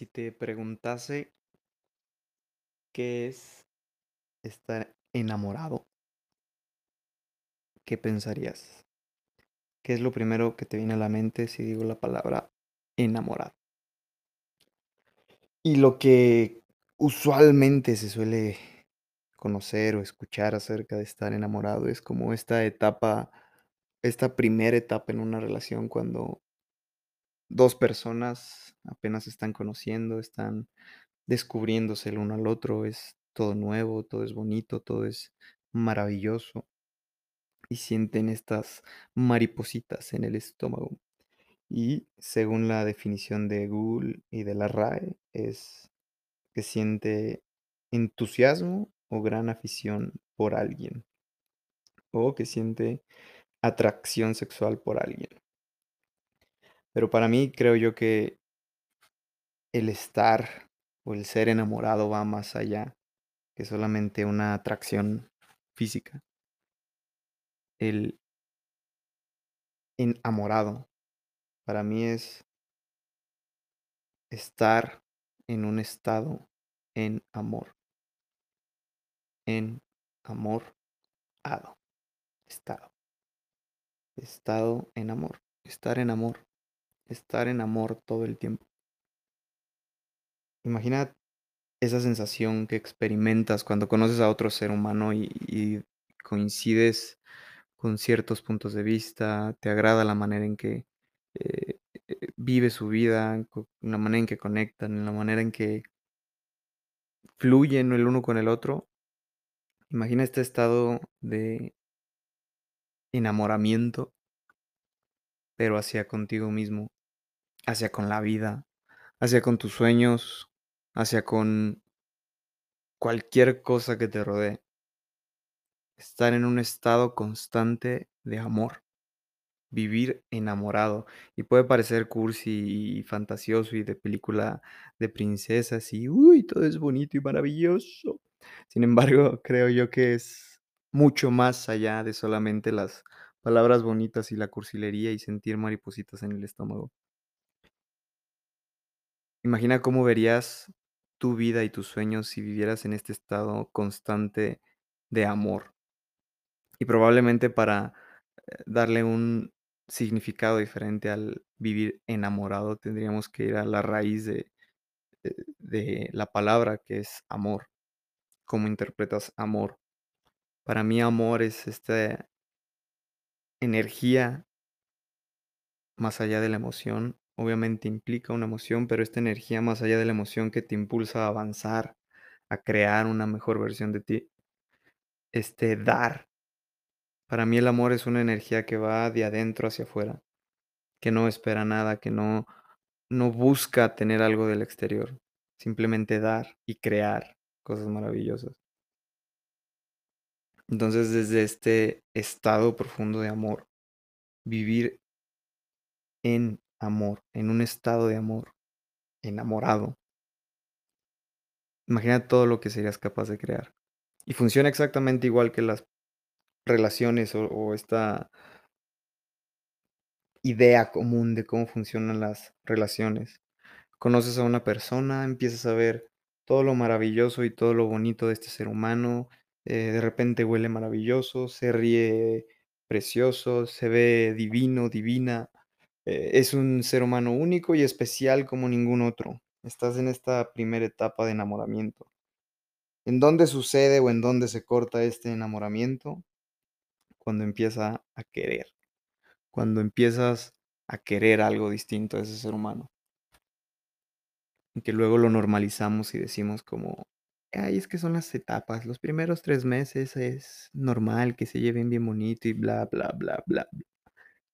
Si te preguntase qué es estar enamorado, ¿qué pensarías? ¿Qué es lo primero que te viene a la mente si digo la palabra enamorado? Y lo que usualmente se suele conocer o escuchar acerca de estar enamorado es como esta etapa, esta primera etapa en una relación cuando dos personas apenas están conociendo, están descubriéndose el uno al otro, es todo nuevo, todo es bonito, todo es maravilloso y sienten estas maripositas en el estómago. Y según la definición de Google y de la RAE, es que siente entusiasmo o gran afición por alguien, o que siente atracción sexual por alguien. Pero para mí creo yo que el estar o el ser enamorado va más allá que solamente una atracción física. El enamorado para mí es estar en un estado en amor. En amor ado. Estado. Estado en amor. Estar en amor. Estar en amor todo el tiempo. Imagina esa sensación que experimentas cuando conoces a otro ser humano y, coincides con ciertos puntos de vista, te agrada la manera en que eh, eh, vive su vida, la manera en que conectan, la manera en que fluyen el uno con el otro. Imagina este estado de enamoramiento, pero hacia contigo mismo, hacia con la vida, hacia con tus sueños, hacia con cualquier cosa que te rodee. Estar en un estado constante de amor. Vivir enamorado. Y puede parecer cursi y fantasioso y de película de princesas y, uy, todo es bonito y maravilloso. Sin embargo, creo yo que es mucho más allá de solamente las palabras bonitas y la cursilería y sentir maripositas en el estómago. Imagina cómo verías tu vida y tus sueños si vivieras en este estado constante de amor. Y probablemente para eh, darle un significado diferente al vivir enamorado, tendríamos que ir a la raíz de- de la palabra que es amor. ¿Cómo interpretas amor? Para mí amor es esta energía más allá de la emoción. Obviamente implica una emoción, pero esta energía más allá de la emoción que te impulsa a avanzar, a crear una mejor versión de ti. Este dar. Para mí el amor es una energía que va de adentro hacia afuera, que no espera nada, que no No busca tener algo del exterior, simplemente dar y crear cosas maravillosas. Entonces, desde este estado profundo de amor, vivir en amor, en un estado de amor, enamorado, imagina todo lo que serías capaz de crear. Y funciona exactamente igual que las relaciones o, esta idea común de cómo funcionan las relaciones. Conoces a una persona, empiezas a ver todo lo maravilloso y todo lo bonito de este ser humano, eh, de repente huele maravilloso, se ríe precioso, se ve divino, divina, eh, es un ser humano único y especial como ningún otro. Estás en esta primera etapa de enamoramiento. ¿En dónde sucede o en dónde se corta este enamoramiento? Cuando empieza a querer, cuando empiezas a querer algo distinto de ese ser humano. Y que luego lo normalizamos y decimos como, ay, es que son las etapas, los primeros 3 meses es normal que se lleven bien bonito y bla, bla, bla, bla. bla".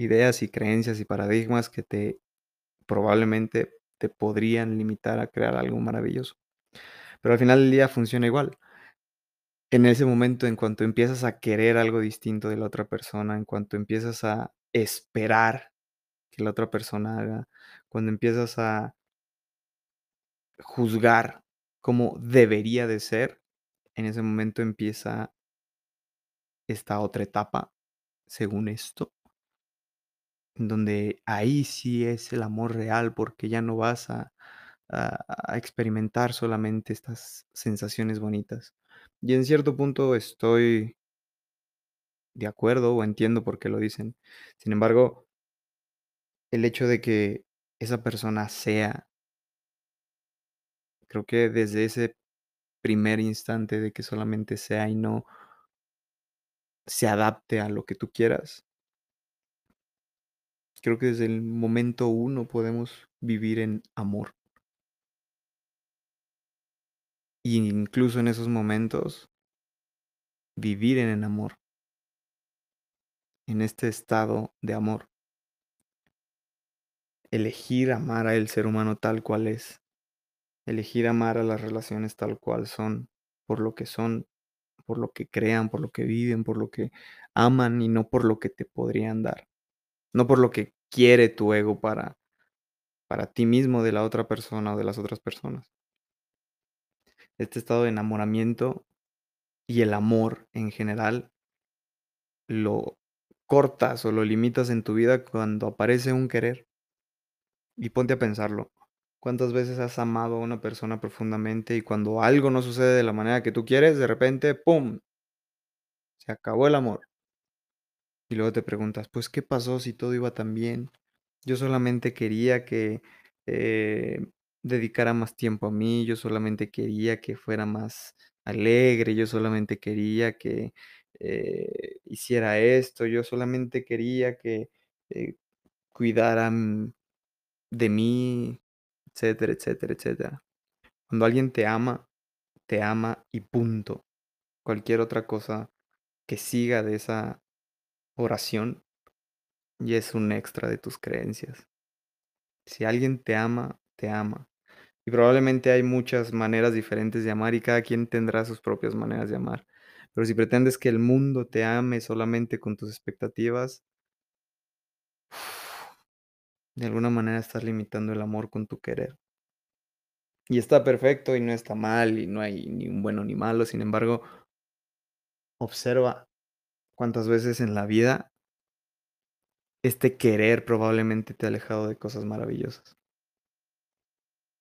Ideas y creencias y paradigmas que te probablemente te podrían limitar a crear algo maravilloso. Pero al final del día funciona igual. En ese momento, en cuanto empiezas a querer algo distinto de la otra persona, en cuanto empiezas a esperar que la otra persona haga, cuando empiezas a juzgar cómo debería de ser, en ese momento empieza esta otra etapa, según esto, en donde ahí sí es el amor real, porque ya no vas a a a experimentar solamente estas sensaciones bonitas. Y en cierto punto estoy de acuerdo o entiendo por qué lo dicen. Sin embargo el hecho de que esa persona sea creo que desde ese primer instante de que solamente sea y no se adapte a lo que tú quieras creo que desde el momento 1 podemos vivir en amor. Y incluso en esos momentos vivir en amor. En este estado de amor. Elegir amar al ser humano tal cual es. Elegir amar a las relaciones tal cual son, por lo que son, por lo que crean, por lo que viven, por lo que aman y no por lo que te podrían dar. No por lo que quiere tu ego para para ti mismo de la otra persona o de las otras personas. Este estado de enamoramiento y el amor en general lo cortas o lo limitas en tu vida cuando aparece un querer. Y ponte a pensarlo, ¿cuántas veces has amado a una persona profundamente y cuando algo no sucede de la manera que tú quieres, de repente, pum se acabó el amor? Y luego te preguntas, pues, ¿qué pasó si todo iba tan bien? Yo solamente quería que, eh, dedicara más tiempo a mí, yo solamente quería que fuera más alegre, yo solamente quería que, eh, hiciera esto, yo solamente quería que, eh, cuidaran de mí, etcétera, etcétera, etcétera. Cuando alguien te ama, te ama y punto. Cualquier otra cosa que siga de esa oración ya es un extra de tus creencias. Si alguien te ama, te ama. Y probablemente hay muchas maneras diferentes de amar y cada quien tendrá sus propias maneras de amar. Pero si pretendes que el mundo te ame solamente con tus expectativas de alguna manera estás limitando el amor con tu querer. Y está perfecto y no está mal y no hay ni un bueno ni malo, sin embargo observa cuántas veces en la vida este querer probablemente te ha alejado de cosas maravillosas.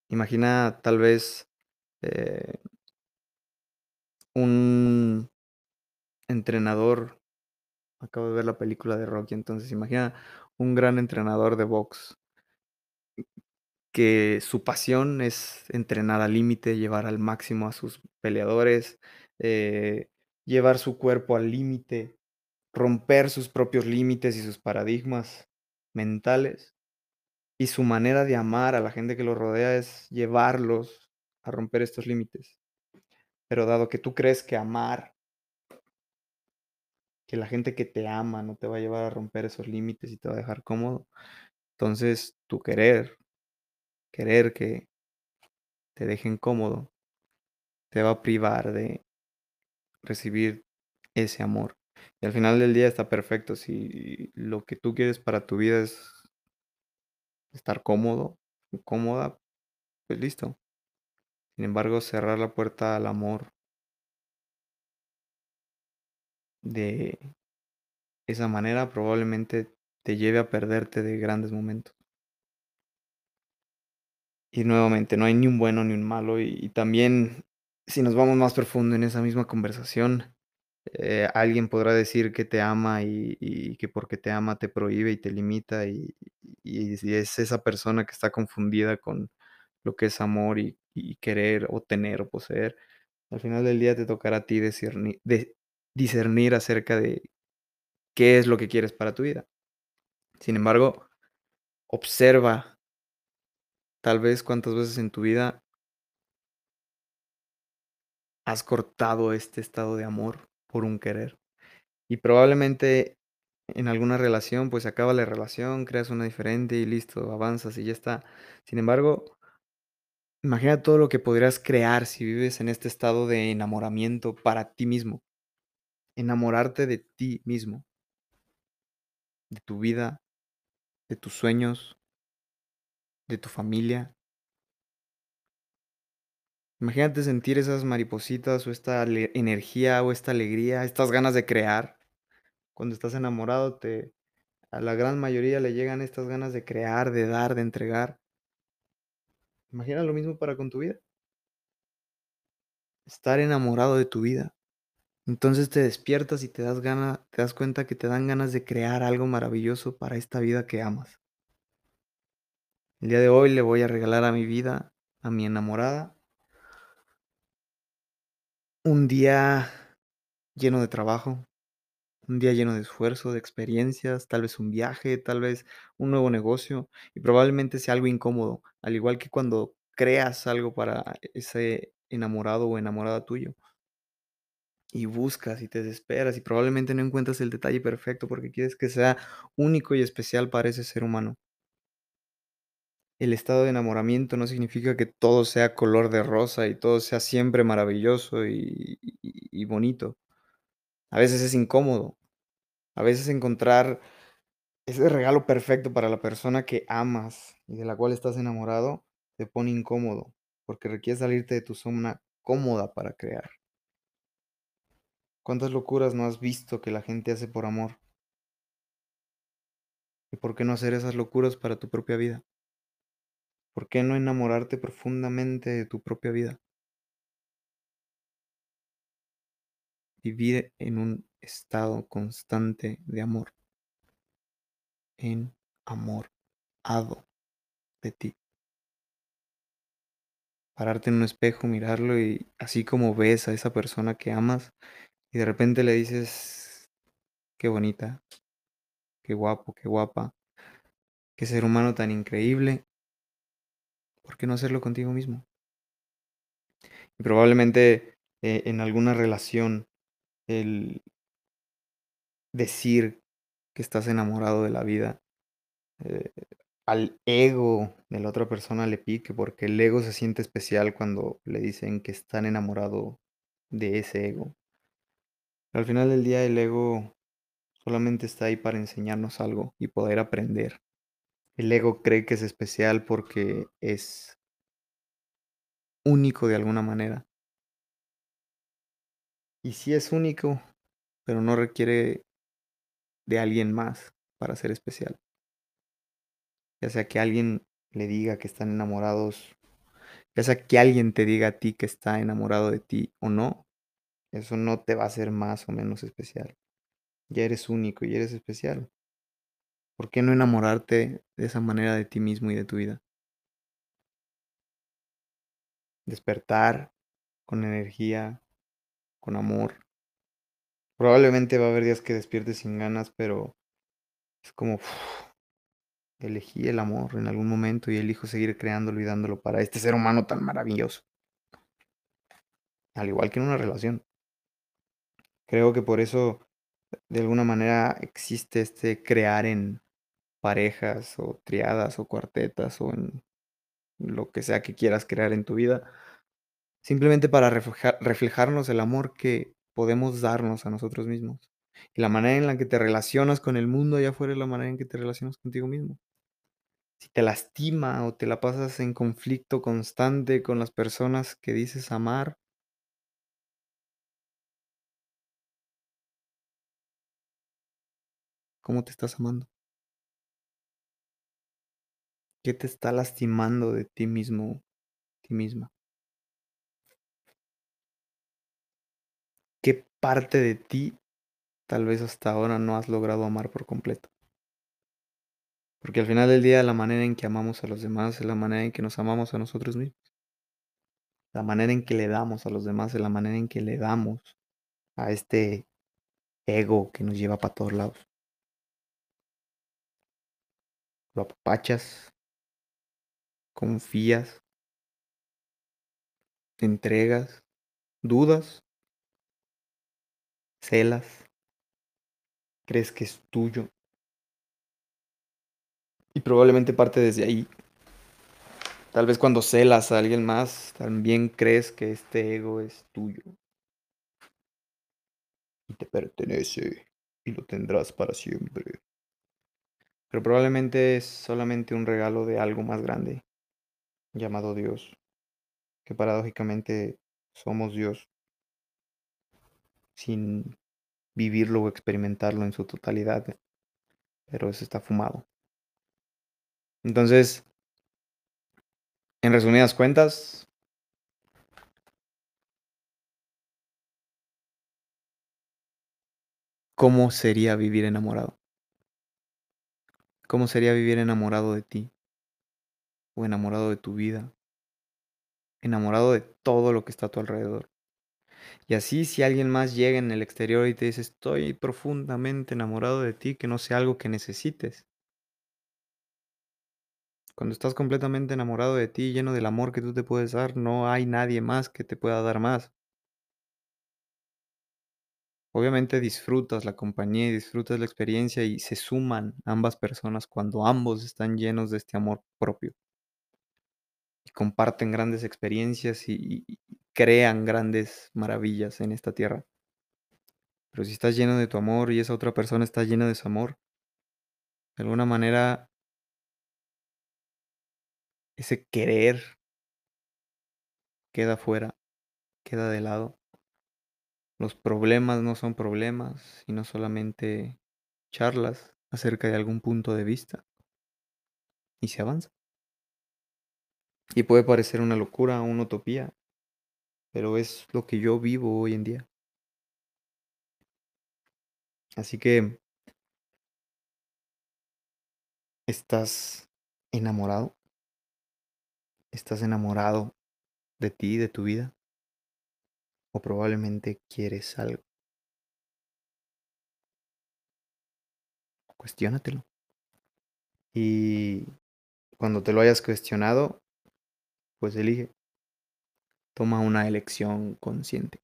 Imagina tal vez, eh un entrenador, acabo de ver la película de Rocky, entonces imagina un gran entrenador de box que su pasión es entrenar al límite, llevar al máximo a sus peleadores, eh, llevar su cuerpo al límite, romper sus propios límites y sus paradigmas mentales. Y su manera de amar a la gente que lo rodea es llevarlos a romper estos límites. Pero dado que tú crees que amar que la gente que te ama no te va a llevar a romper esos límites y te va a dejar cómodo, entonces tu querer querer que te dejen cómodo te va a privar de recibir ese amor. Y al final del día está perfecto, si lo que tú quieres para tu vida es estar cómodo cómoda, pues listo. Sin embargo, cerrar la puerta al amor de esa manera probablemente te lleve a perderte de grandes momentos. Y nuevamente, no hay ni un bueno ni un malo, y y también, si nos vamos más profundo en esa misma conversación, eh, alguien podrá decir que te ama y que porque te ama te prohíbe y te limita, y y es esa persona que está confundida con lo que es amor y querer o tener o poseer, al final del día te tocará a ti de discernir acerca de qué es lo que quieres para tu vida. Sin embargo, observa tal vez cuántas veces en tu vida has cortado este estado de amor por un querer. Y probablemente en alguna relación, pues, acaba la relación, creas una diferente y listo, avanzas y ya está. Sin embargo imagina todo lo que podrías crear si vives en este estado de enamoramiento para ti mismo. Enamorarte de ti mismo. De tu vida, de tus sueños de tu familia. Imagínate sentir esas maripositas o esta energía o esta alegría, estas ganas de crear. Cuando estás enamorado te a la gran mayoría le llegan estas ganas de crear, de dar, de entregar. Imagina lo mismo para con tu vida. Estar enamorado de tu vida. Entonces te despiertas y te das gana te das cuenta que te dan ganas de crear algo maravilloso para esta vida que amas. El día de hoy le voy a regalar a mi vida, a mi enamorada un día lleno de trabajo, un día lleno de esfuerzo, de experiencias, tal vez un viaje, tal vez un nuevo negocio, y probablemente sea algo incómodo, al igual que cuando creas algo para ese enamorado o enamorada tuyo. Y buscas y te desesperas y probablemente no encuentras el detalle perfecto porque quieres que sea único y especial para ese ser humano. El estado de enamoramiento no significa que todo sea color de rosa y todo sea siempre maravilloso y bonito. A veces es incómodo. A veces encontrar ese regalo perfecto para la persona que amas y de la cual estás enamorado te pone incómodo, porque requiere salirte de tu zona cómoda para crear. ¿Cuántas locuras no has visto que la gente hace por amor? ¿Y por qué no hacer esas locuras para tu propia vida? ¿Por qué no enamorarte profundamente de tu propia vida? Vivir en un estado constante de amor. En-amor-ado de ti. Pararte en un espejo, mirarlo y así como ves a esa persona que amas y de repente le dices: "Qué bonita". "Qué guapo, qué guapa". "Qué ser humano tan increíble". ¿Por qué no hacerlo contigo mismo? Y probablemente, eh, en alguna relación, el decir que estás enamorado de la vida, eh, al ego de la otra persona le pique, porque el ego se siente especial cuando le dicen que están enamorado de ese ego. Al final del día, el ego solamente está ahí para enseñarnos algo y poder aprender. El ego cree que es especial porque es único de alguna manera. Y sí es único, pero no requiere de alguien más para ser especial. Ya sea que alguien le diga que están enamorados, ya sea que alguien te diga a ti que está enamorado de ti o no, eso no te va a hacer más o menos especial. Ya eres único y eres especial. ¿Por qué no enamorarte de esa manera de ti mismo y de tu vida? Despertar con energía, con amor. Probablemente va a haber días que despiertes sin ganas, pero es como elegí el amor en algún momento y elijo seguir creándolo y dándolo para este ser humano tan maravilloso. Al igual que en una relación. Creo que por eso, de alguna manera, existe este crear en parejas, o triadas, o cuartetas, o en lo que sea que quieras crear en tu vida. Simplemente para reflejar reflejarnos el amor que podemos darnos a nosotros mismos. Y la manera en la que te relacionas con el mundo allá afuera es la manera en que te relacionas contigo mismo. Si te lastima o te la pasas en conflicto constante con las personas que dices amar ¿Cómo te estás amando? ¿Qué te está lastimando de ti mismo, ti misma? ¿Qué parte de ti, tal vez hasta ahora no has logrado amar por completo? Porque al final del día, la manera en que amamos a los demás es la manera en que nos amamos a nosotros mismos. La manera en que le damos a los demás es la manera en que le damos a este ego que nos lleva para todos lados. Lo apapachas. Confías. Entregas, dudas. Celas. Crees que es tuyo. Y probablemente parte desde ahí. Tal vez cuando celas a alguien más, también crees que este ego es tuyo. Y te pertenece, y lo tendrás para siempre. Pero probablemente es solamente un regalo de algo más grande, llamado Dios, que paradójicamente somos Dios. Sin vivirlo o experimentarlo en su totalidad, pero eso está fumado. Entonces En resumidas cuentas ¿cómo sería vivir enamorado? ¿Cómo sería vivir enamorado de ti? O enamorado de tu vida. Enamorado de todo lo que está a tu alrededor. Y así, si alguien más llega en el exterior y te dice: "Estoy profundamente enamorado de ti", que no sea algo que necesites. Cuando estás completamente enamorado de ti, lleno del amor que tú te puedes dar, no hay nadie más que te pueda dar más. Obviamente disfrutas la compañía y disfrutas la experiencia y se suman ambas personas cuando ambos están llenos de este amor propio. Y comparten grandes experiencias y crean grandes maravillas en esta tierra. Pero si estás lleno de tu amor y esa otra persona está llena de su amor de alguna manera ese querer queda fuera, queda de lado. Los problemas no son problemas, sino solamente charlas acerca de algún punto de vista. Y se avanza. Y puede parecer una locura, una utopía, pero es lo que yo vivo hoy en día. Así que ¿estás enamorado? ¿Estás enamorado de ti, de tu vida? ¿O probablemente quieres algo? Cuestiónatelo. Y cuando te lo hayas cuestionado, pues elige. Toma una elección consciente.